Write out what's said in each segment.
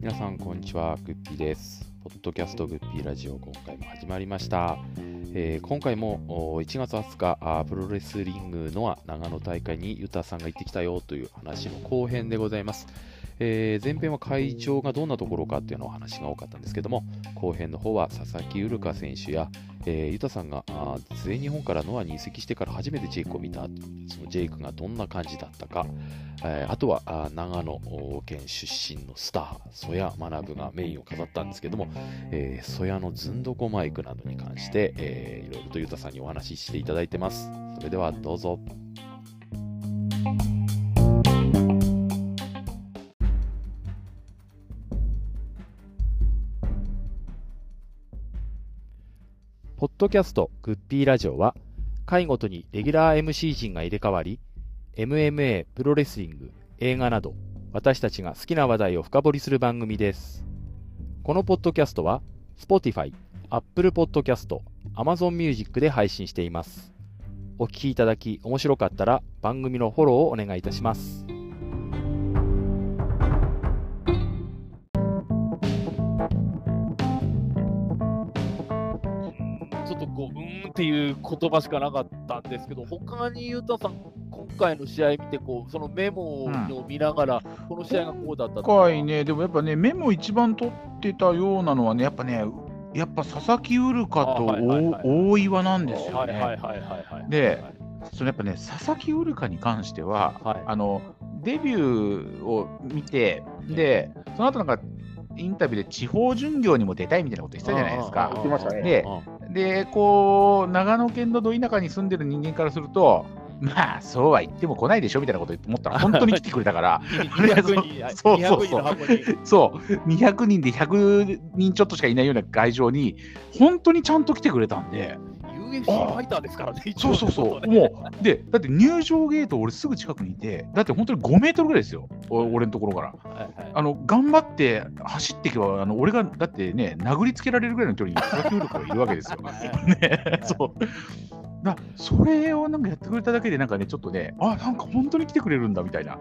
皆さん、こんにちは。グッピーです。ポッドキャストグッピーラジオ、今回も始まりました。えー今回も1月20日、プロレスリングの長野大会にユタさんが行ってきたよという話の後編でございます。えー前編は会場がどんなところかっていうのお話が多かったんですけども、後編の方は佐々木ウルカ選手や、えーユタさんが全日本からノアに移籍してから初めてジェイクを見た、そのジェイクがどんな感じだったか、えーあとはあ長野県出身のスター、曽谷学がメインを飾ったんですけども、えー、曽谷のずんどこマイクなどに関して、えーいろいろとゆたさんにお話ししていただいてます。それではどうぞ。ポッドキャストグッピーラジオは回ごとにレギュラー MC 陣が入れ替わり MMA、プロレスリング、映画など私たちが好きな話題を深掘りする番組です。このポッドキャストは Spotify、Apple Podcast、Amazon Music で配信しています。お聞きいただき面白かったら番組のフォローをお願いいたします。言葉しかなかったんですけど、他にゆうたさん、今回の試合見てこう、そのメモを見ながら、この試合がこうだった今回ね、でもやっぱね、メモ一番取ってたようなのはね、やっぱね、やっぱ佐々木ウルカとあはいはいはいお大岩なんですよね。はいはいはいはいはい。でそのやっぱね、佐々木ウルカに関しては、はい。あのデビューを見て、で、その後なんか、インタビューで地方巡業にも出たいみたいなこと言ってたじゃないですか。言ってましたね。でで、こう、長野県のど田舎に住んでる人間からすると、まあ、そうは言っても来ないでしょみたいなこと思ったら、本当に来てくれたから、200人、そうそうそう200人の箱に。そう、200人で100人ちょっとしかいないような会場に、本当にちゃんと来てくれたんで、UFC ファイターですからね、そうそうそう、ねもう、で、だって入場ゲート、俺すぐ近くにいて、だって本当に5メートルぐらいですよ、お俺のところから。はいはい。あの頑張って走っていけば、あの俺がだってね、殴りつけられるぐらいの距離に佐々木ウルカがいるわけですよ。ね、そう。だそれをなんかやってくれただけで、なんかね、ちょっとね、あなんか本当に来てくれるんだみたいな、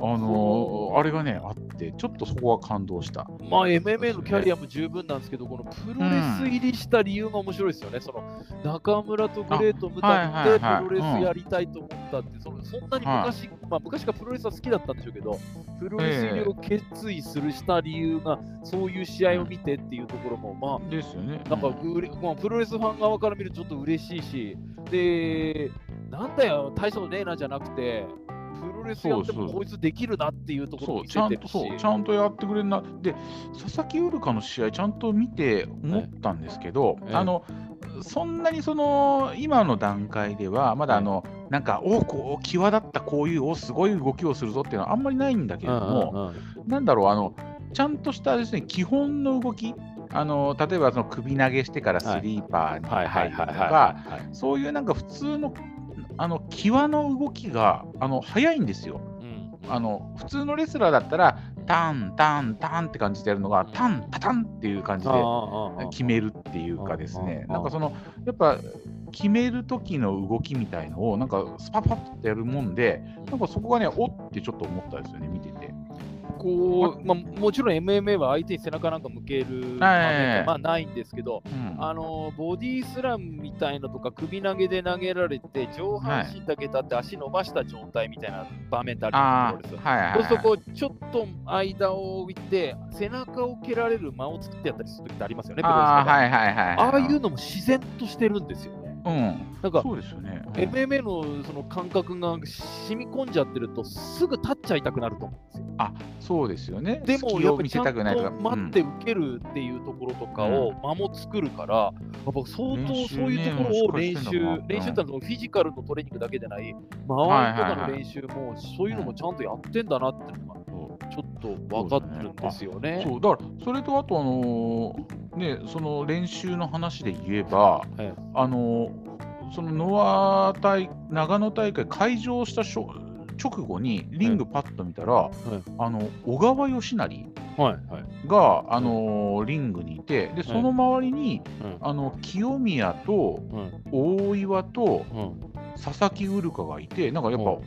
あのーあれがね、あって、ちょっとそこは感動した。まあ MMA のキャリアも十分なんですけど、このプロレス入りした理由が面白いですよね。その中村とグレート・ムタミでプはいはいはいロレスやりたいと思ったって、そのそんなに昔、まあ昔からプロレスは好きだったんでしょうけど、プロレス入りを決意するした理由が、そういう試合を見てっていうところも、まあ、ですよね。なんかうれ、まあ、プロレスファン側から見るとちょっと嬉しいし、で、なんだよ、大したことねえなじゃなくて、プロレスやってもこいつできるなっていうところそう、も見ちゃんと、せてるし。そう、ちゃんとやってくれるな。で、佐々木ウルカの試合、ちゃんと見て思ったんですけど、ええあの、そんなにその、今の段階では、まだあの、なんか、おこう、際立ったこういう、おすごい動きをするぞっていうのはあんまりないんだけれども、なんだろう、あの、ちゃんとしたですね、基本の動き、あの、例えばその首投げしてからスリーパーにはいは入るとか、はい。そういうなんか普通の、あの、際の動きが、あの、早いんですよ。うん。あの普通のレスラーだったら、タン、タン、タンって感じでやるのが、タン、タタンっていう感じで決めるっていうかですね、うんなんかその、やっぱ決める時の動きみたいのを、なんかスパパッとやるもんで、なんかそこがね、おってちょっと思ったんですよね、見てて。こうまあ、もちろん MMA は相手に背中なんか向ける場面はまあないんですけど、うんあのボディスラムみたいなとか首投げで投げられて上半身だけ立って足伸ばした状態みたいな場面ってあるあんですはいはい、はい。そうするとこうちょっと間を置いて背中を蹴られる間を作ってやったりする時ってありますよね、あはいはいはい。ああいうのも自然としてるんですよね。うん、なんかそうですよね。うん。MMA のその感覚が染み込んじゃってるとすぐ立っちゃいたくなると思うんですよ。あそうですよね。でもやっぱりちゃんたくないと待って受けるっていうところとかを間も作るから、やっぱ相当そういうところを練習、練習ってのはフィジカルのトレーニングだけでない、間合いとかの練習もそういうのもちゃんとやってんだなっていうのがと分かってるんですよね。そうだからそれとあとあのーねその練習の話で言えば、ええ。あのーそのノア大長野大会開場したしょ直後にリングパッと見たら、あの小川義成はいはい。が、あのーリングにいてでその周りに、うんあの清宮とうん大岩とうん。佐々木ウルカがいてなんかやっぱ、うん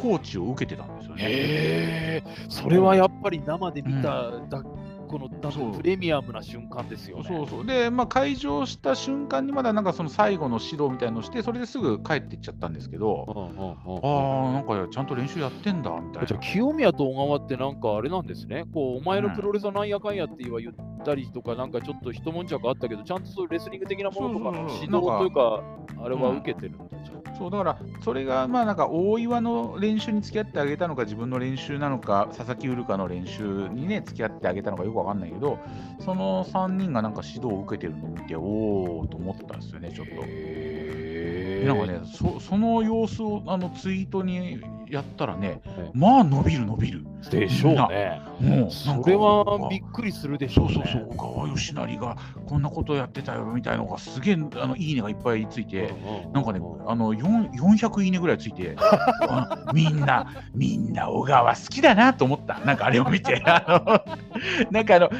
コーチを受けてたんですよね。それはやっぱり生で見た、だこのだそう。プレミアムな瞬間ですよね。そうそう。で、まあ、会場した瞬間にまだなんかその最後の指導みたいのをして、それですぐ帰っていっちゃったんですけど、ああ、なんかちゃんと練習やってんだみたいじゃ。清宮と小川ってなんかあれなんですね、こうお前のプロレスはなんやかんやって言わ言ったりとか、なんかちょっと一悶着あったけど、ちゃんとそういうレスリング的なものとかの指導というか、あれはうん受けてるんだ。じゃあそうだから、それがまあなんか大岩の練習に付き合ってあげたのか、自分の練習なのか、佐々木ウルカの練習にね、付き合ってあげたのかよくわかんないけど、その3人がなんか指導を受けてるのを見て、おおと思ったんですよね、ちょっと。へなんかね、そその様子をあのツイートにやったらねはい、まあ伸びる伸びる。でしょうね。もうそかれは。びっくりするでしょね。そううそう。そう、小川義成がこんなことやってたよみたいなのがすげえあのいいねがいっぱいついて、なんかね、あの4 400いいねぐらいついて、あみんな、みんな小川好きだなと思った、なんかあれを見て、あのなんかあの、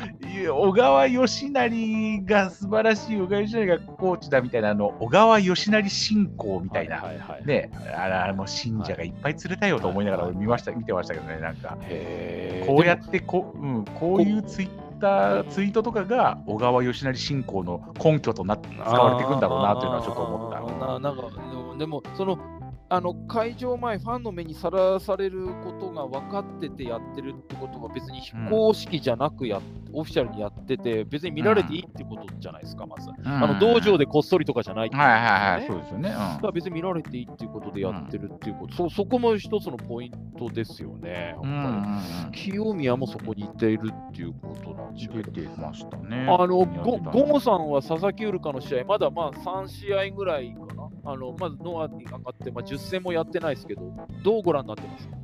小川義成が素晴らしい、小川義成がコーチだみたいな、あの小川義成信仰みたいな、はいはいはい。ね、あらもう信者がいっぱい釣れたよと思いながら見ました、見てましたけどね、なんか、こうやってこう、うん、こういうツイッター、ツイートとかが小川義成信仰の根拠となって使われていくんだろうなというのはちょっと思った。ななんかでもそのあの会場前、ファンの目にさらされることが分かっててやってるってことは、別に非公式じゃなくや、オフィシャルにやってて、別に見られていいってことじゃないですか、まず。あの道場でこっそりとかじゃないってことはいはいはい、ですよねそうですよね。だから別に見られていいっていうことでやってるっていうこと、そそこも一つのポイントですよね。うん。清宮もそこにいているっていうことなんでしょう出けど。てましたね。あのゴたゴモさんは佐々木ウルカの試合、まだまあ3試合ぐらいかな。あのまずノアに上がって、まあ、10戦もやってないですけど、どうご覧になってます？か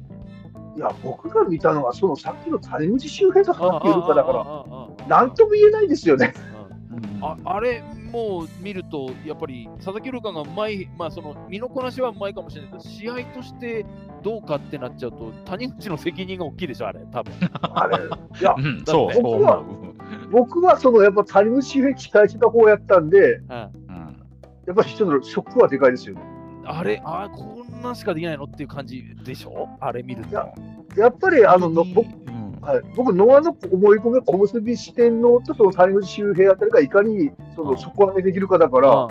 いや、僕が見たのは、そのさっきの谷口周平と佐々木ウルカだから、らなんとも言えないですよね。うんああれ、もう見ると、やっぱり佐々木ウルカがうまい、まあ、その身のこなしはうまいかもしれないけど、試合としてどうかってなっちゃうと、谷口の責任が大きいでしょ、あれ、多分あれ、いやう、ん、そう、僕は。僕はそのやっぱ谷口周平期待してた方やったんで、うんうんやっぱりちょっとショックはでかいですよね。あれ、あこんなんしかできないのっていう感じでしょ、あれ見ると。いややっぱりあのの僕うん。はい、僕、ノアの思い込み小結び四天王とその谷口周平あたりがいかにその底上げできるかだから、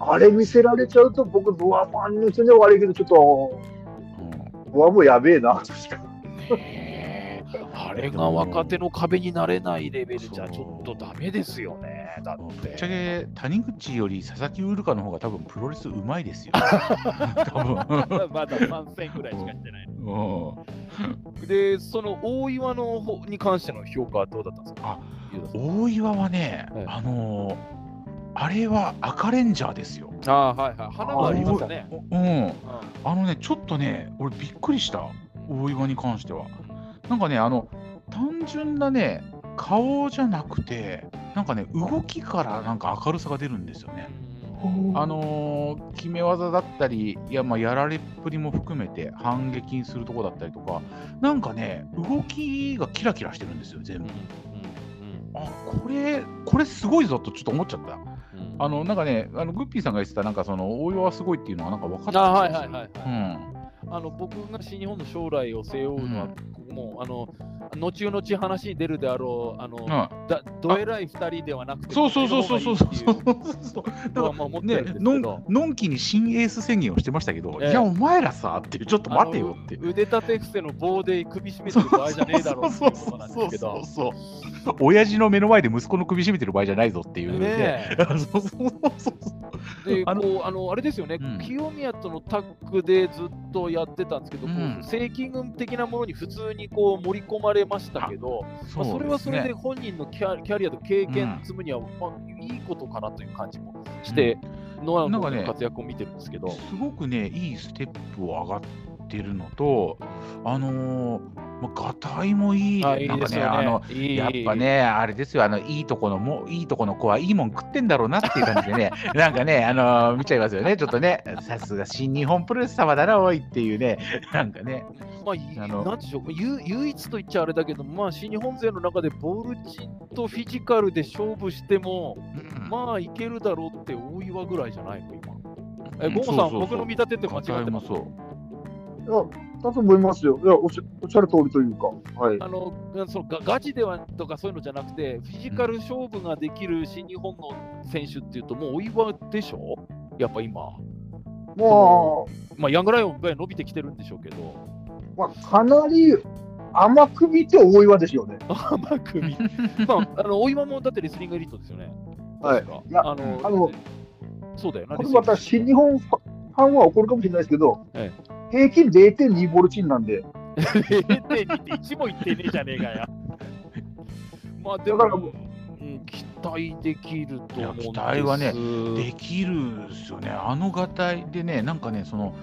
あれ見せられちゃうと、僕、ノアファンの人には悪いけど、ちょっと、ノアもやべえな、確かに。あれが若手の壁になれないレベルじゃちょっとダメですよね。だっぶっちゃて。け谷口より佐々木ウルカの方が多分プロレスうまいですよ。多分。まだ3戦ぐらいしかしてない。うんで、その大岩の方に関しての評価はどうだったんですか？大岩はね、はいあのーあれは赤レンジャーですよ。あーはいはい。花はありましたね。うん。うんあのね、ちょっとね、俺びっくりした。大岩に関しては。なんかね、あの、単純なね、顔じゃなくて、なんかね、動きからなんか明るさが出るんですよね。あのー決め技だったり、いや、まあ、やられっぷりも含めて反撃にするとこだったりとか、なんかね、動きがキラキラしてるんですよ、全部。あ、これ、これすごいぞとちょっと思っちゃった。あの、なんかね、あのグッピーさんが言ってた、なんかその、応用はすごいっていうのはなんか分かってあたはいはいはいはい。うん。あの僕が新日本の将来を背負うのは、もあの後々話に出るであろうあの、うんだどえらい2人ではなくて、そうそうそうそうそうそうそう。僕はまあ思ってねのんど、のんきに新エース宣言をしてましたけど、ええいや、お前らさちょっと待てよって腕立て伏せの棒で首絞めてる場合じゃねえだろうっていうことなんですけどそう。そうそう。親父の目の前で息子の首絞めてる場合じゃないぞっていうねね。えそうそうそうそう。であのあのあれですよね、うん清宮とのタッグでずっとやってたんですけど、うん正規軍的なものに普通にこう盛り込まれましたけど、まあ、それはそれで本人のキャキャリアと経験積むには、まあ、いいことかなという感じもして、ノアの活躍を見てるんですけど、すごくね、いいステップを上がってるのと、あのー、まあ、がたいもいい、あいないんかね、ですよね。あの、いい。やっぱね、あれですよ、あの、いいとこのも、いいとこの子はいいもん食ってんだろうなっていう感じでね、なんかね、あのー見ちゃいますよね、ちょっとね、さすが新日本プロレス様だな、おいっていうね、なんかね、まあ、いあのなんでしょう。唯、唯一と言っちゃあれだけど、まあ、新日本勢の中でボルチンとフィジカルで勝負しても、うん。まあ、いけるだろうって大岩ぐらいじゃないの、今。え、うんゴモさん、そうそうそう。僕の見立てって間違ってます？がたいもそう。だと思いますよ。いやおっしゃおっしゃる通りというか。はい。あのそのガガチではとかそういうのじゃなくて、フィジカル勝負ができる新日本の選手っていうと、もうお岩でしょ？やっぱ今。ままあ、ヤングライオンぐらい伸びてきてるんでしょうけど、あ、まあ、かなり甘く見て大岩ですよね。甘く見、まあ、あのお岩もだってレスリングエリートですよね。はい確かいやあのあのそうだよな、これまた新日本ファンは怒るかもしれないですけど、え平均0.2ボルチンなんで、0.2って1もいってねえじゃねえかや。まあでだからも、うん、期待できると思うんです。いや期待はねできるですよね、あのがたいでね、なんかね、その、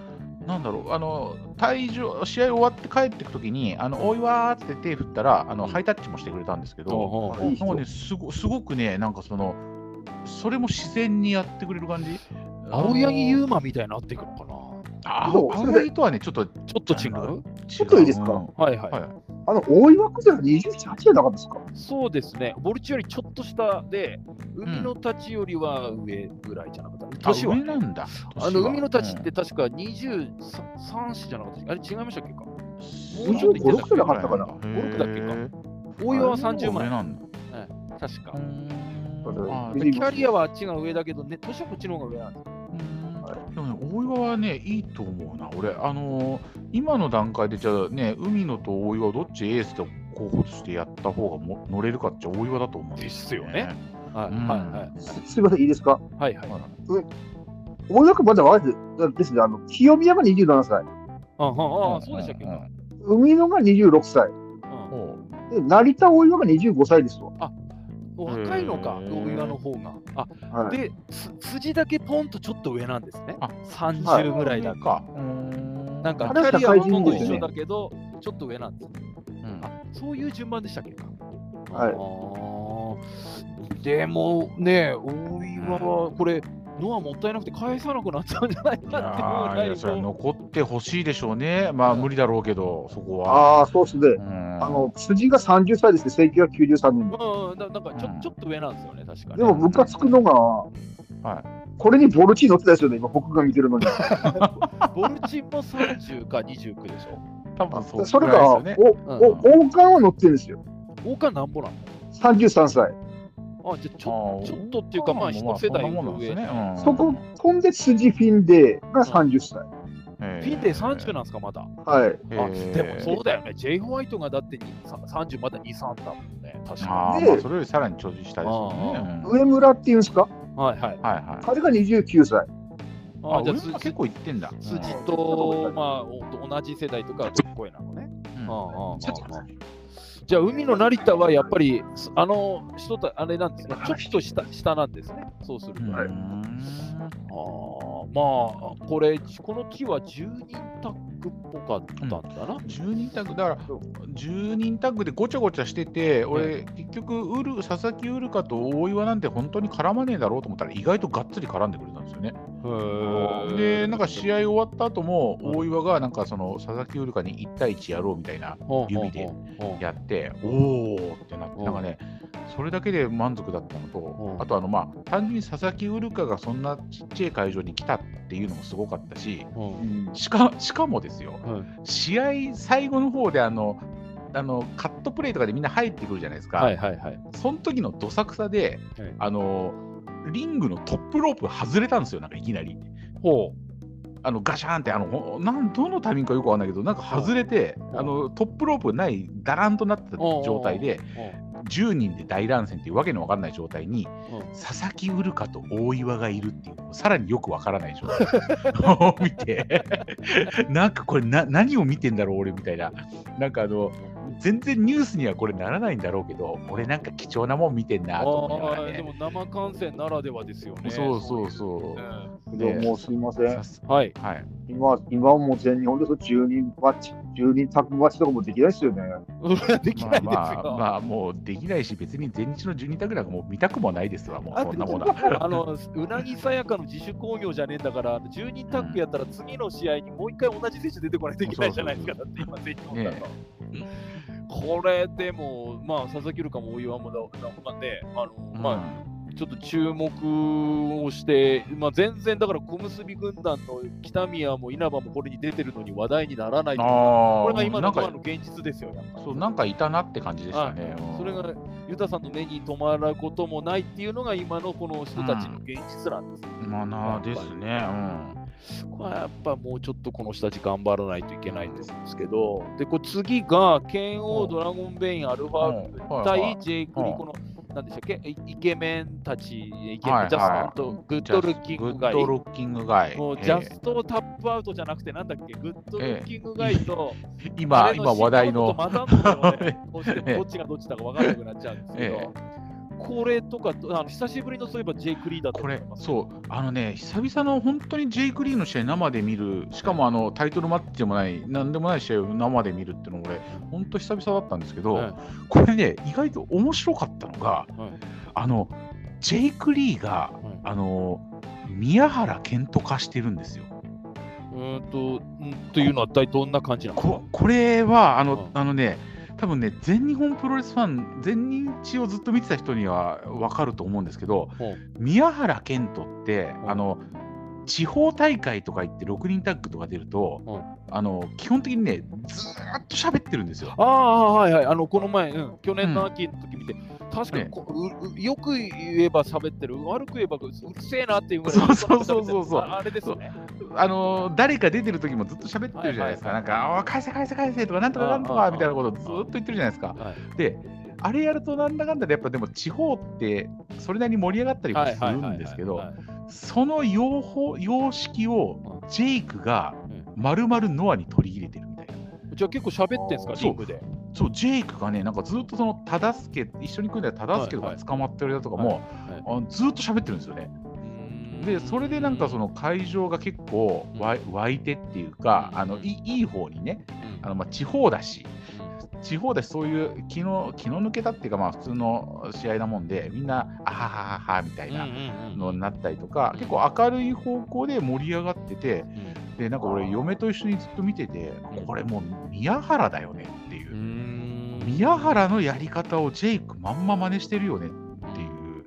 なんだろう、あの退場、試合終わって帰ってくときに、あのおいわーって手振ったら、あのハイタッチもしてくれたんですけど、ほうほうほういい人なんかねすご、すごくね、なんかその、それも自然にやってくれる感じ。青柳優馬みたいになってくるのかな青柳とはね、ちょっと違ちょっと違う？ちょっといいですか？う。んはいはい。はい。あの大岩くじゃ27じゃなかったですか？そうですね、ボルチよりちょっと下で、海の立ちよりは上ぐらいじゃなかった。あ年は。上なんだ。あの海の立ちって確か23歳じゃなかったあれ違いましたっけか？うんもうちょっといってたっ25じゃなかったかな。へーゴルフだっけか？大岩は30万上なんだ。確か。キャリアはあっちが上だけど、ね、年はこっちの方が上なんです。でもね、大岩はね、いいと思うな。俺、あのー今の段階で、じゃあね、海野と大岩、どっちエースと候補としてやった方がも乗れるかって大岩だと思うんですよね。はいうんはいはいすすみません、いいですか？はいはい。大岩くんまだ若いですですね、あの清宮が27歳、あああそうでしたっけ？か。海野が26歳、うんほで成田大岩が25歳ですわ。若いのか、大岩の方が。あはい、で、す筋だけポンとちょっと上なんですね。あ30ぐらいだか。か。うんなんかキあれはャリアはほとんど一緒だけど、ちょっと上なんです。うんあそういう順番でしたっけ？か。はいでもね、大岩はこれ、ノアもったいなくて返さなくなったんじゃないいかってい残ってほしいでしょうね。まあ、無理だろうけど、そこは。ああ、そうですね。うんあの、辻が30歳ですね、1993年に。う、うん、だなんかちょ,、うんちょっと上なんですよね、確かに。でも、ムカつくのが、はいこれにボルチー乗ってたですよね、今、僕が見てるのに。ボルチンも30か29でしょ。多分そそれが、おお王冠は乗ってるんですよ、大川なんぼなの？33歳。あ、じゃあちょちょっとっていうかまあ一世代そんなもんなんです上ねうんそこ、ほんで、辻フィンデーが30歳。えピンで30なんですか、まだ。はい。あでもそうだよね、ジェイ・ホワイトがだってにさ30まだ2、3だもんね、確かあーでまあそれよりさらに長寿したいですよね。うん上村っていうんですか？に。はいはい。はいはい。彼が29歳。ああ、じゃあ結構いってんだ。辻うんと、まあ、お同じ世代とかは声なのね。うんああああああちょっとじゃあ、海の成田はやっぱり、すあの人たあれなんですね、ちょっと下下なんですね、そうすると。うんああまあ、これ、この木は10人タッグっぽかったんだな。10人タッグ、だから10人タッグでごちゃごちゃしてて、俺、結局ウル、佐々木ウルカと大岩なんて本当に絡まねえだろうと思ったら、意外とがっつり絡んでくれたんですよね。で、なんか試合終わった後も、大岩がなんかその佐々木ウルカに1対1やろうみたいな指でやって、おーってなって、なんかね、それだけで満足だったのとう、んあとあの、まあ、単純に佐々木ウルカがそんなちっちゃい会場に来たっていうのもすごかったし、う。んしかしかもですよ、うん試合最後の方であの、あのカットプレーとかでみんな入ってくるじゃないですか、はいはいはい。その時のどさくさで、はい。あのリングのトップロープ外れたんですよ、なんかいきなり。ほあのガシャンってあのほなんどのタイミングかよくわかんないけどなんか外れてうんあのトップロープがないだらんとなった状態で10人で大乱戦っていうわけのわかんない状態にうん。佐々木ウルカと大岩がいるっていうさらによくわからない状態。を見て なんかこれな何を見てんだろう俺みたいな。なんかあの全然ニュースにはこれならないんだろうけど俺なんか貴重なもん見てんなと思いながらねでも生観戦ならではですよね。そうそうそううんどうもすいませんはい。はい今、今はもう全日本でそ10人マッチ、10人タッグマッチとかもできないですよね。できないですよ。まあまあ、まあ、もうできないし、別に前日の12択なんかもう見たくもないですわ、もうあそんなものは。あのうなぎさやかの自主興行じゃねえんだから、10人タッグやったら次の試合にもう一回同じ選手出てこないといけないじゃないですか、だって今、全日本だと。これでも、まあ、佐々木るかも大岩もだ、なんかね、あの、まあ、ちょっと注目をして、まあ、全然だから小結軍団の北宮も稲葉もこれに出てるのに話題にならないといこれが今のの現実ですよ、そうなんかいたなって感じでしたね。うんそれがユタさんの目に留まることもないっていうのが今のこの人たちの現実なんです。まあなですね。これはやっぱもうちょっとこの人たち頑張らないといけないんですけど、でこれ次が拳王、ドラゴンベイン、アルファ対ジェイク・リー、うん。このなんでしたっけ？イイケメンたち、イケメン、ジャストとグッドルッキングガイ。グッドルッキングガイ。もうええ。ジャストタップアウトじゃなくて、なんだっけ、グッドルッキングガイと、今、今話題の。ど っちがどっちだか分からなくなっちゃうんですけど、えこれとかあの、久しぶりのそういえばジェイク・リーだとこれ。そう、あのね、久々の本当にジェイク・リーの試合生で見る、しかもあのタイトルマッチでもない、なんでもない試合を生で見るっていうのが、俺、本当久々だったんですけど、はい。これね、意外と面白かったのが、はい。あの、ジェイク・リーが、はい。あの、宮原健人化してるんですよ。うーんと、んというのは一体どんな感じなんですかここれはあの、うんあのね、多分ね、全日本プロレスファン、全日をずっと見てた人には分かると思うんですけど、う。ん宮原健人って、う。んあの地方大会とか行って6人タッグとか出ると、う。んあの基本的にね、ずーっと喋ってるんですよ。ああ、はいはい。あの、この前、うん、去年の秋の時見て、確かに。よく言えば喋ってる、悪く言えばうるせえなっていうぐらいそうそうそうそう。そうああれですよね。あの誰か出てる時もずっと喋ってるじゃないですか。はいなんか、あ返せ返せ返せとか、なんとかなんとかみたいなことをずっと言ってるじゃないですか。はい。で、あれやるとなんだかんだで、やっぱでも地方ってそれなりに盛り上がったりもするんですけどその用法様式をジェイクがうん。まるまるノアに取り入れてるみたいな。じゃあ結構喋ってんすか、リングで。そう、ジェイクがね、なんかずっとその忠助、一緒に組んでた忠助とかはいはい。捕まってるやつとかも、あずっと喋ってるんですよね。で、それでなんかその会場が結構わい湧いてっていうか、あのいいいい方にね、あのまあ地方だし、地方だし、そういう気の気の抜けたっていうか、まあ普通の試合なもんで、みんな、あははははみたいなのになったりとか、結構明るい方向で盛り上がってて、で、なんか俺、嫁と一緒にずっと見てて、これもう宮原だよねっていう。宮原のやり方をジェイクまんま真似してるよねっていう、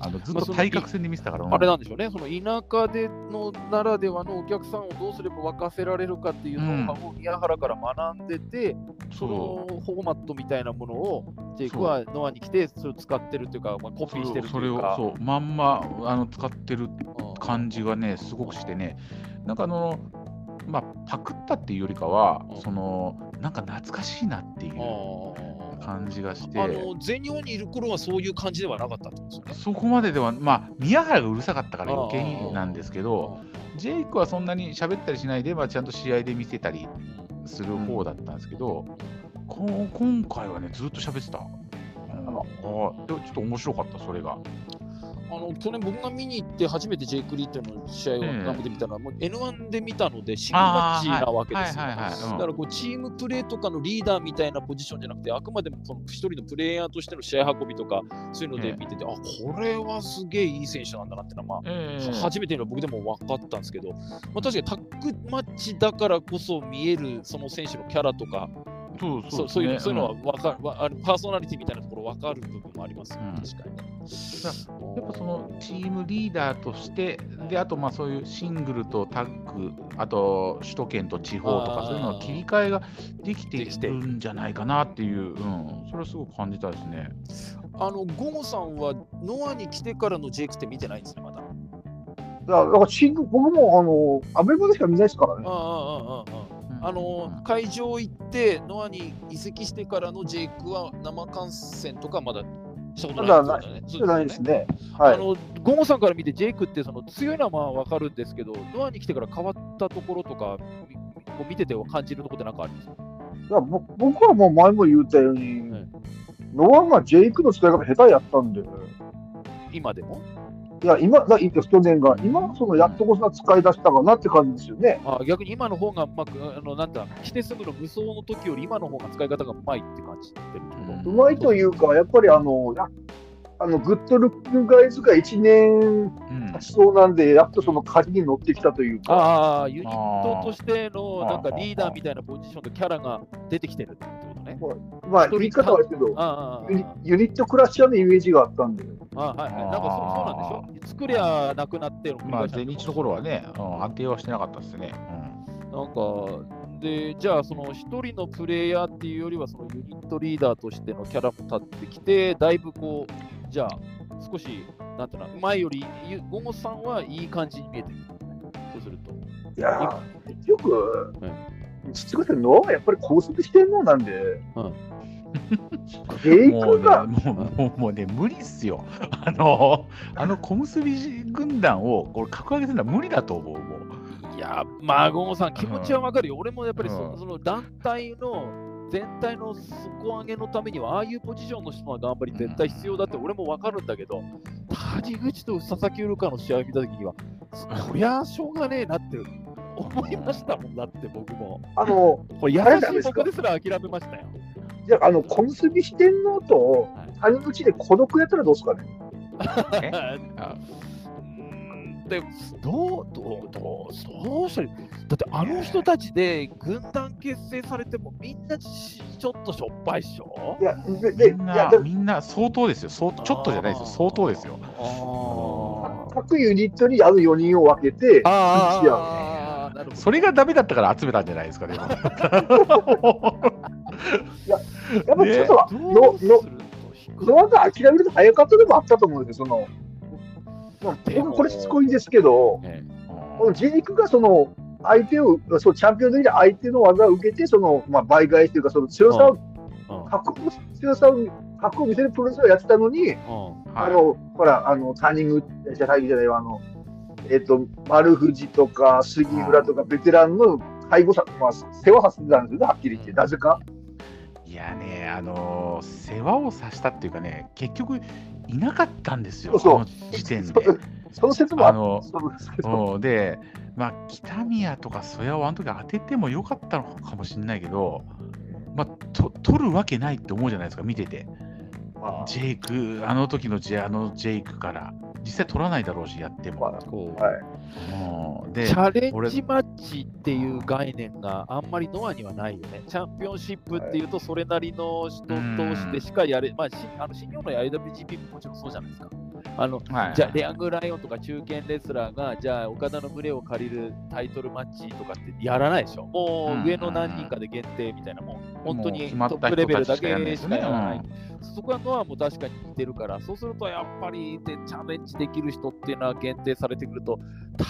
あのずっと対角線で見てたから、あれなんでしょうね、その田舎でのならではのお客さんをどうすれば沸かせられるかっていうノウハウを宮原から学んでて、そそのフォーマットみたいなものをジェイクはノアに来て、それを使ってるというか、まあ、コうピーしてるそれをというか。そうまんまあの使ってるうん感じがね、すごくしてね、なんかあの、まあ、パクったっていうよりかはうん、そのなんか懐かしいなっていうあ感じがして。あの全日本にいる頃はそういう感じではなかったってことですよね。そこまででは、まあ、宮原がうるさかったから余計になんですけど、うジェイクはそんなに喋ったりしないで、まあ、ちゃんと試合で見せたりする方だったんですけど、こ今回はね、ずっと喋ってた。うんあちょっと面白かった、それが。あの去年僕が見に行って初めてジェイク・リーっていうの試合をええ生で見たのは、もう N1 で見たのでシングルマッチなわけですよ。はいはいはいはいうん。だからこうチームプレーとかのリーダーみたいなポジションじゃなくて、あくまでもその一人のプレイヤーとしての試合運びとか、そういうので見てて、あこれはすげえいい選手なんだなってのは、まあ、ええ初めての僕でも分かったん。ですけど、まあ、確かにタッグマッチだからこそ見えるその選手のキャラとか、そうそうねそういうそういうのは分かる、わあのパーソナリティみたいなところ分かる部分もありますよね、うん確かに。やっぱそのチームリーダーとして、であとまあそういうシングルとタッグ、あと首都圏と地方とか、そういうのの切り替えができてできてるんじゃないかなっていう、うん、それはすごく感じたですね。あの、ゴゴさんはノアに来てからのジェイクって見てないんですね、まだ。だから、だからシング僕も、あの、アベマでしか見ないですからねあ。あ、ああ、ああ。あのうん会場行って、ノアに移籍してからのジェイクは生観戦とかまだしたことないまだってことだね。じゃないですね。はい。あのゴゴさんから見て、ジェイクってその強いのはまあ分かるんですけど、ノアに来てから変わったところとか、みこう見てて感じるところって何かあります？かだからぼ僕はもう前も言ったように、はいノアがジェイクの使い方下手やったんで、今でも？いや、今、だ去年が、今、そのやっとこそ使い出したかなって感じですよね。あ逆に今の方がうまく、あのなんだ、来てすぐの無双の時より今の方が使い方がうまいって感じてるうん。うまいというか、やっぱりあの、やあのグッドルックガイズが1年うん。経ちそうなんで、やっとその舵に乗ってきたというか、ああ、ユニットとしてのなんかリーダーみたいなポジションとキャラが出てきてるってことね。まあ、言い方はですけど、ああユニユニットクラッシャーのイメージがあったんで、あはいはい、なんかそうそうなんでしょ作りゃなくなっての繰りまあ、前日の頃はね、うん安定はしてなかったですね。なんか、で、じゃあ、その一人のプレイヤーっていうよりは、そのユニットリーダーとしてのキャラも立ってきて、だいぶこう、じゃあ、少し、なんていうの、前より、ゆゴゴさんはいい感じに見えてる。そうすると。いやー、結局、実はノアはやっぱり高速してんの？なんで、うん、もうね芸君が、もうもうもうね、無理っすよ。あの、あの小結び軍団をこれ格上げするのは無理だと思う、もう。いや、まあ、ゴゴさん、気持ちはわかるよ。俺もやっぱりそ,、うん。その団体の全体の底上げのためには、ああいうポジションの人の頑張り絶対必要だって俺もわかるんだけど、谷口と佐々木ウルカの試合を見たときには、そりゃしょうがねえなって思いましたもんだって、僕も。あの、これ優あれなんですか？しい僕ですら諦めましたよ。じゃあ、あの、小結び四天王と谷口で孤独やったらどうですかね？でどう、どう、どう、そうしたら、だってあの人たちで軍団結成されてもみんなしちょっとしょっぱいっしょ？いや、で、でみんいやでもなみんな相当ですよ。相当、ちょっとじゃないですよ、相当ですよ。各ユニットにあの4人を分けて、あ打ち合うー、なるほど。それがダメだったから集めたんじゃないですかね。やっぱりちょっと、どのうすると低いノアが諦めると早かったでもあったと思うんですよ、その、まあ、僕これしつこいんですけど、ねこのジークがその、相手を、そうチャンピオン的に相手の技を受けて、その、まあ、倍返しというか、その強さを、うん。格好強さを、格好を見せるプロレスをやってたのに、うん。あの、ほら、あの、ターニング、じゃないじゃないわ、あの、えっ、と、丸藤とか杉浦とかベテランの介護さ、まあ、世話させてたんですよね、はっきり言って。なぜか。いやね、あのー世話をさせたっていうかね、結局いなかったんですよ、その時点で。その説もああのそうでまあ、北宮とか曽谷をあの時当ててもよかったのかもしれないけど、まあ、と取るわけないって思うじゃないですか、見てて。まあ。ジェイク、あの時のジェあのジェイクから、実際取らないだろうし、やっても。はいうんでチャレンジマッチっていう概念があんまりノアにはないよね。チャンピオンシップっていうと、それなりの人としてしかやれ、まあ、しあの新日本の IWGP ももちろんそうじゃないですか。あのはいじゃあ、レアングライオンとか中堅レスラーが、じゃあ、岡田の胸を借りるタイトルマッチとかってやらないでしょ。もう上の何人かで限定みたいな、もう本当もうにトップレベルだけしかやらない。そこはノアも確かに似てるから、そうするとやっぱりでチャレンジできる人っていうのは限定されてくると、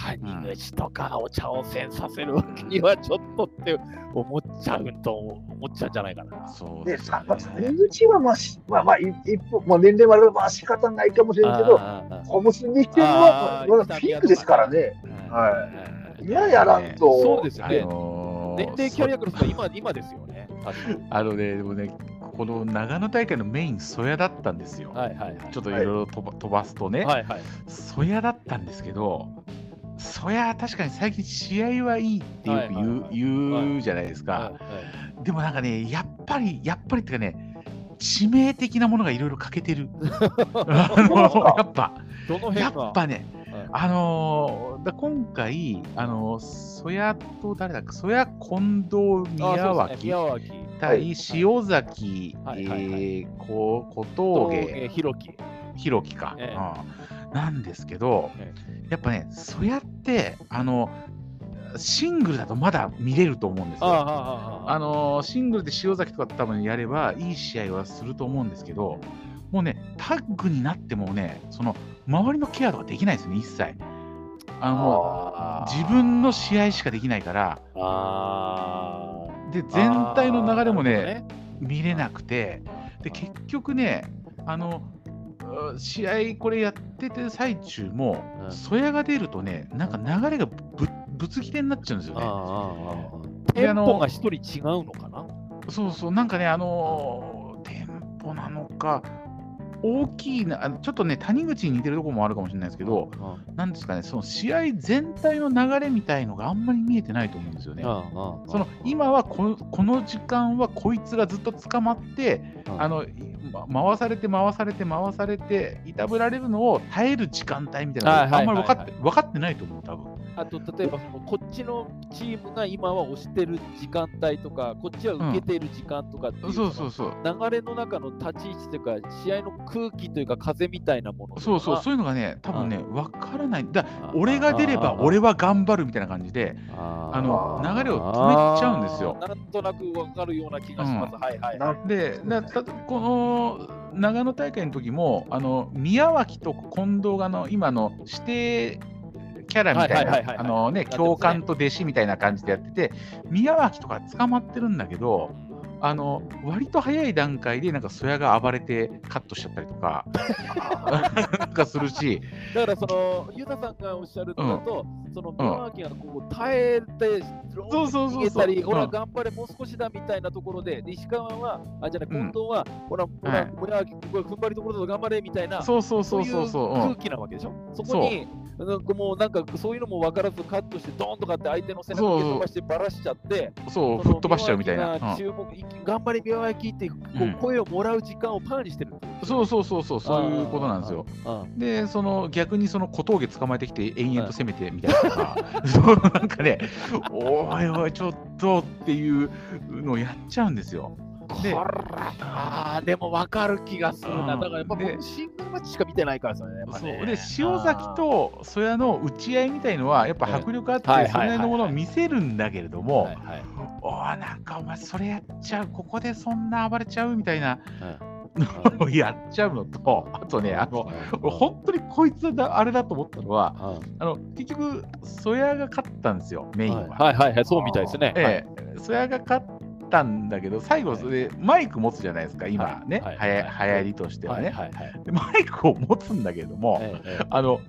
谷口とかを挑戦させるわけにはちょっとって思っちゃうと思っちゃうんじゃないかな。そうで、ですよさまあ、ね谷口はまあ、しまあ、まあ、い一歩、まあ、年齢もあるから、まあ、仕方ないかもしれないけど、小結びのはまだピークですからね。はい今やらんと、あそうですよね。のー年齢キャリアからすると今今ですよね。あのね、でもね、この長野大会のメイン、曽谷だったんですよ。はいはいはい。ちょっといろいろ飛ば飛ばすとね、はいはい。曽谷だったんですけど、曽谷、確かに最近、試合はいいってよく言う,、言うじゃないですか、はいはい。でもなんかね、やっぱり、やっぱりっていうかね、致命的なものがいろいろ欠けてる。あのやっぱ、どの辺やがっぱね、はい。あのーだ今回、あのー、曽谷と誰だっけ、曽谷、近藤、宮あ脇、ね。宮脇、対塩崎、小峠、ひろき。ひろきか、えん。なんですけど、えやっぱね、そうやって、あの、シングルだとまだ見れると思うんですよ。あのシングルで塩崎とか多分やればいい試合はすると思うんですけど、もうね、タッグになってもね、その周りのケアとかできないですよね、一切。あの自分の試合しかできないから、あで全体の流れもあーなるね、見れなくて、で結局ね、あのう試合これやってて最中も、うん。曽谷が出るとね、なんか流れがぶぶつ切れになっちゃうんですよね。テンポが一人違うのかな？そうそう、なんかね、あのーテンポなのか、大きいな、ちょっとね、谷口に似てるところもあるかもしれないですけど、なんですかね、その試合全体の流れみたいのがあんまり見えてないと思うんですよね。その今はここの時間はこいつがずっと捕まって、あのいま回されて回されて回されていたぶられるのを耐える時間帯みたいなあんまり分かって分かってないと思う多分あと例えばそのこっちのチームが今は押してる時間帯とか、こっちは受けている時間とかっていう、そうそうそう。流れの中の立ち位置というか、試合の空気というか、風みたいなものそうそう、そういうのがね、多分ね、分からない。だ俺が出れば俺は頑張るみたいな感じで、ああのー流れを止めちゃうんですよなんとなく分かるような気がします。うんはいはいなはい。で、だたこの長野大会の時も、あの宮脇と近藤があの今の指定キャラみたいな、あのね、教官と弟子みたいな感じでやってて、宮脇とか捕まってるんだけど、あの割と早い段階でなんか曽谷が暴れてカットしちゃったりとか なんかするし、だからその、ゆうたさんがおっしゃるのだと、その宮脇がこう耐えて、そうそうそうそう。逃げたり、うん。ほら、頑張れ、もう少しだみたいなところで、で石川は、あ、じゃあ、うん。近藤は、ほら、ほらはい、宮脇、ここ踏ん張りところだと頑張れみたいな、そうそうそうそう。そう、うんい空気なわけでしょ？そこに、なんかもうなんかそういうのも分からずカットして、ドーンとかって相手の背中そう蹴飛ばしてばらしちゃって、そう、吹っ飛ばしちゃうみたいな。注目、い頑張れ宮脇ってこうん。う声をもらう時間をパーにしてる。うんそうそうそうそう、そういうことなんですよ。あで、その逆にその小峠捕まえてきて延々と攻めてみたいな。とか、そうなんかね、おいおい、ちょっとっていうのをやっちゃうんですよ。であーでも分かる気がするな。うん。だからやっぱで僕シングルマッチしか見てないからですよね。そう。で塩崎と曽谷の打ち合いみたいのはやっぱ迫力あって、はいそれなりのものを見せるんだけれども、おーなんかお前それやっちゃうここでそんな暴れちゃうみたいな やっちゃうのとあとねあの俺本当にこいつだあれだと思ったのはあの結局曽谷が勝ったんですよメインは。はい。はいはい、そうみたいですね。ええ、曽谷が勝ったんだけど最後それでマイク持つじゃないですか今ね、はいはやりとしてはね、マイクを持つんだけれども、あの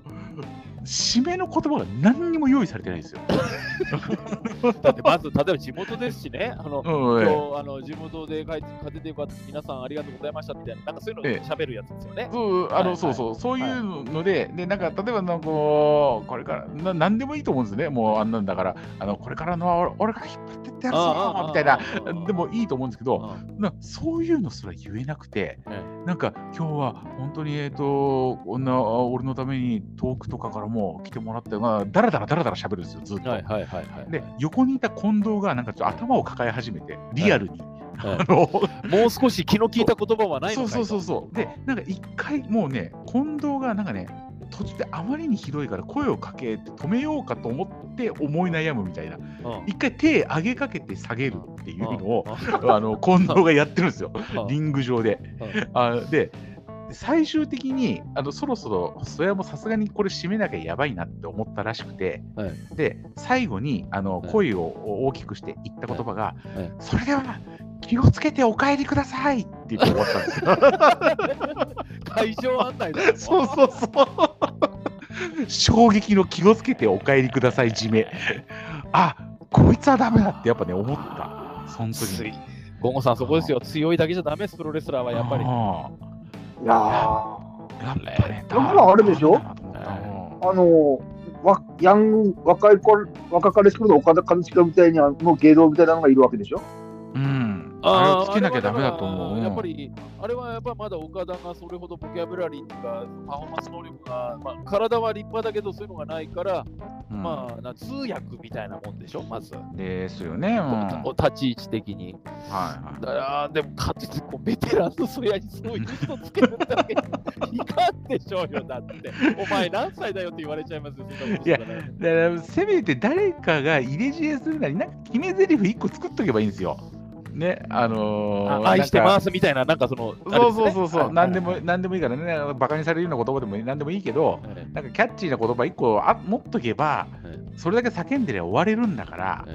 締めの言葉が何にも用意されてないんですよ。え だってまず、例えば地元ですしね、あのうんええ。今日あの地元で帰って勝ててよかった、皆さんありがとうございましたみたいな、なんかそういうのええ。喋るやつですよね。そうあの、はいそうそう、そういうので、でなんか例えばなんかこう、これからな、なんでもいいと思うんですね、もうあんなんだから、あのこれからのは俺俺が引っ張ってってやるぞみたいな、でもいいと思うんですけど、うん。なそういうのすら言えなくて、えなんか今日は本当に、えっ、とこんな俺のために遠くとかからも来てもらって、まあ、だらだらだらだら喋るんですよ、ずっと。はいはいはいはい。で、横にいた近藤がなんかちょっと頭を抱え始めて、リアルに。はいあのもう少し気の利いた言葉はないのかいそうそうそうそう。で、なんか一回もうね、近藤がなんかね、途中であまりにひどいから声をかけて止めようかと思って思い悩むみたいな。うん一回手上げかけて下げるっていうのを、うんあの近藤がやってるんですよ、うんリング上で。うんあで、最終的にあのそろそろそれはもうさすがにこれ締めなきゃやばいなって思ったらしくて、はいで最後にあのはい声を大きくして言った言葉が、はいそれでは気をつけてお帰りくださいって言って終わったんですよ。会場案内だよ。そうそうそう。衝撃の気をつけてお帰りください、締め。あこいつはダメだってやっぱね、思った。その時に。ゴンゴさん、そこですよ。強いだけじゃダメです、プロレスラーはやっぱり。あいやだからあれでしょ？あのわヤング若い子若かりし頃の岡田兼近みたいにあの芸能みたいなのがいるわけでしょ？うん。あれをつけなきゃダメだと思う。やっぱり、あれはやっぱまだ岡田がそれほどボキャブラリーっていうか、パフォーマンス能力が、まあ、体は立派だけど、そういうのがないから、うんまあ、な通訳みたいなもんでしょ、まず。ですよね。うん。立ち位置的に。はい。だからでも、かといってこうベテランのソヤにそういう人つけるだけいかんでしょうよ、だって。お前何歳だよって言われちゃいますよ、そんなことしたらだからせめて誰かが入れ知恵するなり、なんか決め台詞1個作っとけばいいんですよ。ね、あのーあ愛してますみたいな、なんかその、そうそうそうそう、何でも。も何でもいいからね、バカにされるような言葉でも何でもいいけど、えなんかキャッチーな言葉1個あ持っとけば、えそれだけ叫んでりゃ終われるんだから、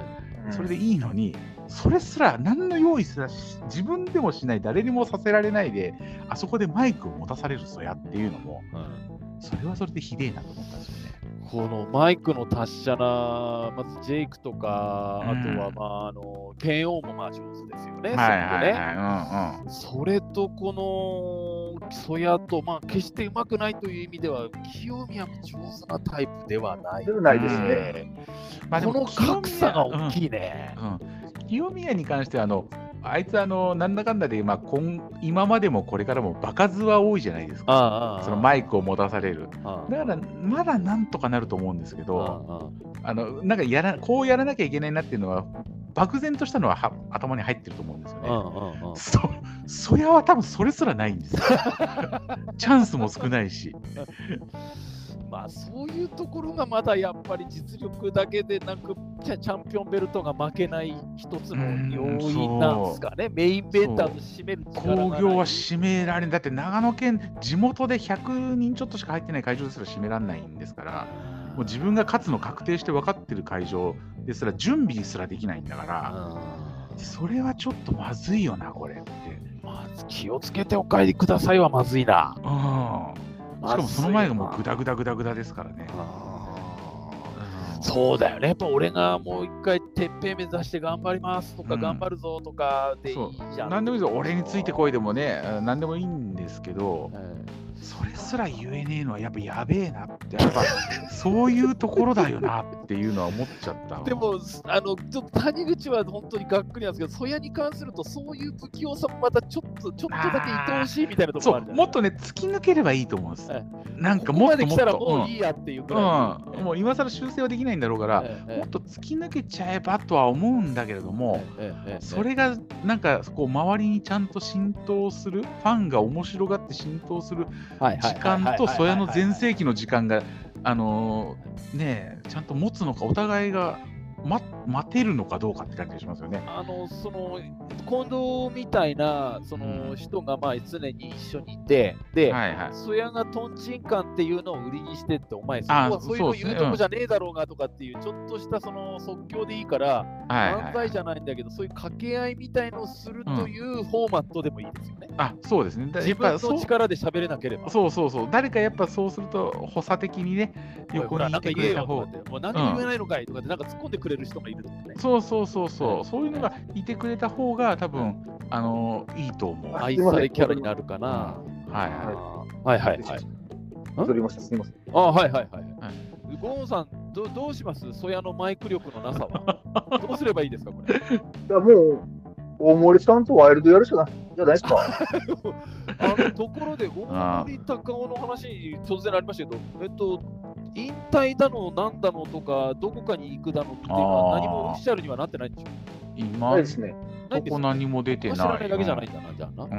それでいいのに、それすら何の用意すらし自分でもしない、誰にもさせられないで、あそこでマイクを持たされるそやっていうのも、うんそれはそれでひでえなと思ったんですよね。このマイクの達者な、まずジェイクとか、うんあとは、まあ、あの、剣王もまあ上手ですよね。はいはいそこねはい、うんうん。それとこのソヤと、まあ、決してうまくないという意味では、清宮も上手なタイプではない。ではないですねこの格差が大きいね。うん、清宮に関してはあのあいつあのなんだかんだで、まあ、今今までもこれからも場数は多いじゃないですか。そのマイクを持たされる。あだからまだなんとかなると思うんですけあど、ああのなんかやらこうやらなきゃいけないなっていうのは漠然としたのはは頭に入ってると思うんですよね。あああそそやは多分それすらないんですよ。チャンスも少ないし。まあそういうところがまだやっぱり実力だけでなくチャチャンピオンベルトが負けない一つの要因なんですかね。メインベンダーと占める力工業は占められんだって長野県地元で100人ちょっとしか入ってない会場ですら占められないんですからもう自分が勝つの確定して分かってる会場ですら準備すらできないんだからそれはちょっとまずいよなこれって。まず気をつけてお帰りくださいはまずいな。うんしかもその前がもうグダグダグダグダですからね。うん。そうだよね。やっぱ俺がもう一回てっぺん目指して頑張りますとか、うん。頑張るぞとかでいいじゃん。何でもいいですよ。俺についてこいでもねあ何でもいいんですけどうんそれすら言えねえのはやっぱやべえなってやっぱそういうところだよなっていうのは思っちゃったわ。でも、あの、ちょっと谷口は本当にがっくりなんですけど、そやに関すると、そういう不器用さもまたちょっと、ちょっとだけ愛おしいみたいなところそうもあるじゃないもっとね突き抜ければいいと思うんです、はいなんかもっともっまで来たらもとういいやっていうぐうんらい。うん。もう今更修正はできないんだろうから、ええもっと突き抜けちゃえばとは思うんだけれども、それがなんかこう周りにちゃんと浸透するファンが面白がって浸透する時間とそやの全盛期の時間があのーねちゃんと持つのかお互いが、ま、待てるのかどうかって感じがしますよね。あのその近藤みたいなそのうん人がまあ常に一緒にいて、で、はいはい。そやがとんちんかんっていうのを売りにしてって、お前、そこあはそういうの言うとこじゃねえだろうがとかっていう、ちょっとしたその即興でいいから、はいはい漫才じゃないんだけど、そういう掛け合いみたいのをするというフォーマットでもいいですよね。あそうですね。だ自分の力で喋れなければ。そうそうそう。誰かやっぱそうすると補佐的にね横にいてくれた方何も言えないのかいとかって、なんか突っ込んでくれる人がいるとかね。そうそうそうそう、はいそういうのがいてくれた方が多分、あのーいいと思う。はい愛されキャラになるかな。はい。はいはいはい。戻りました。すみません。あはいはいはい。はゴーンさんど、どうします？ソヤのマイク力のなさは。どうすればいいですか、これ？いやもう、大森さんとワイルドやるしかないじゃないですか。あのところで、大森高尾の話に突然ありましたけど、えっと、引退だの、なんだのとか、どこかに行くだのっていうのは、何もオフィシャルにはなってないんでしょ？今、ですね。ここ何も出てない。知らないだけじゃないんだな、じゃあな。うん。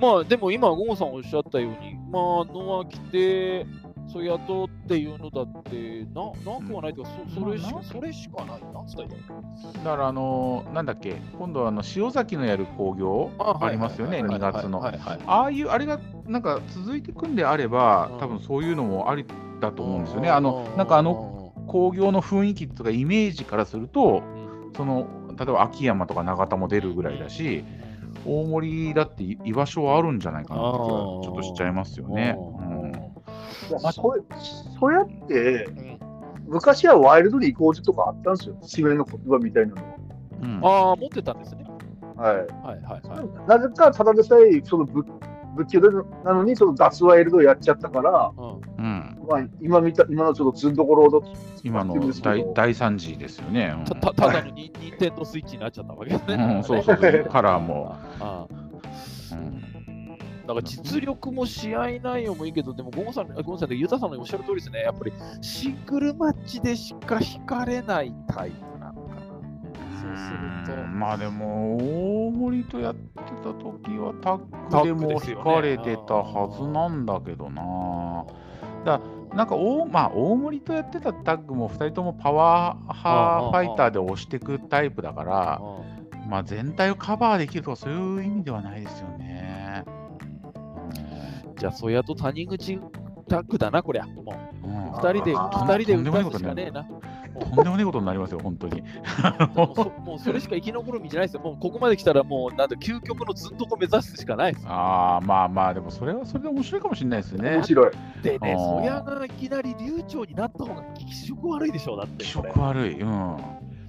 まあでも今、ゴンさんおっしゃったように、まあ、ノア来て、ソヤとっていうのだって、ななくはないとか、そそれしそれしかない。なんつっただから、あのーなんだっけ、今度はあの塩崎のやる工業ありますよね、2月の。はいはいああいう、あれがなんか続いていくんであればう、ん。多分そういうのもありだと思うんですよね。あの、なんかあの、工業の雰囲気とかイメージからすると、その、例えば秋山とか永田も出るぐらいだし、大森だって居場所はあるんじゃないかなって気はちょっとしちゃいますよね。うんいやそれそうやってうん昔はワイルドに行こうぜとかあったんですよ。締めの言葉みたいなの。うんああ、持ってたんですね。はい。はいはいはい。なぜかただでさえそのぶ仏教なのにその脱ワイルドをやっちゃったから、うんうん、まあ、今見た今のちょっとずんどころの今の大大惨事ですよね。うんたたただのニニンテンドースイッチになっちゃったわけですね。うん、そうそうそう、カラーも。ああうんだから実力も試合内容もいいけど、でもゴンさん、ゴンさんでユタさんのおっしゃる通りですね、やっぱりシングルマッチでしか引かれないタイプなのかな。そうすると、まあでも、大森とやってた時はタッグでも引かれてたはずなんだけどな。だなんか大、まあ、大森とやってたタッグも2人ともパワー派ファイターで押していくタイプだから、まあ、全体をカバーできるとかそういう意味ではないですよね。じゃあ、ソヤと谷口タッグだな、こりゃ。もううん二人で、二人でとんでもない打たすしかねえな。とんでもないことになりますよ、本当に。もうそれしか生き残る道じゃないですよ。もうここまで来たら、もうなんだ究極のずんとこ目指すしかないですよ。ああ、まあまあ、でもそれはそれで面白いかもしれないですよね面。白い。でね、あーソヤがいきなり流暢になった方が気色悪いでしょう、だって気。色悪い。うん。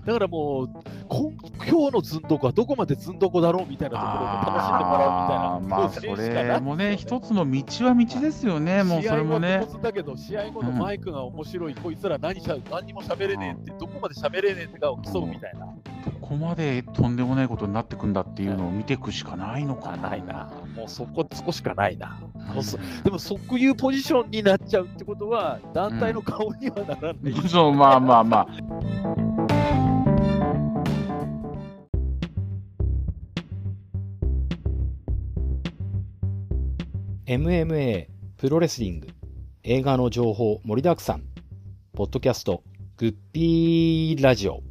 だからもう今今日のずんどこはどこまでずんどこだろうみたいなところを楽しんでもらうみたいな。まあそれ。もね一つの道は道ですよねもうそれもね。だけど試合後のマイクが面白い、うん、こいつら何しゃ何にも喋れねえって、うん、どこまで喋れねえってが競うみたいな、うん、どこまでとんでもないことになってくんだっていうのを見ていくしかないのかな、ないな。もうそこそこしかないな、でもそういうポジションになっちゃうってことは団体の顔にはならない、そうまあまあまあ。MMA、プロレスリング、映画の情報盛りだくさん、ポッドキャスト、グッピーラジオ。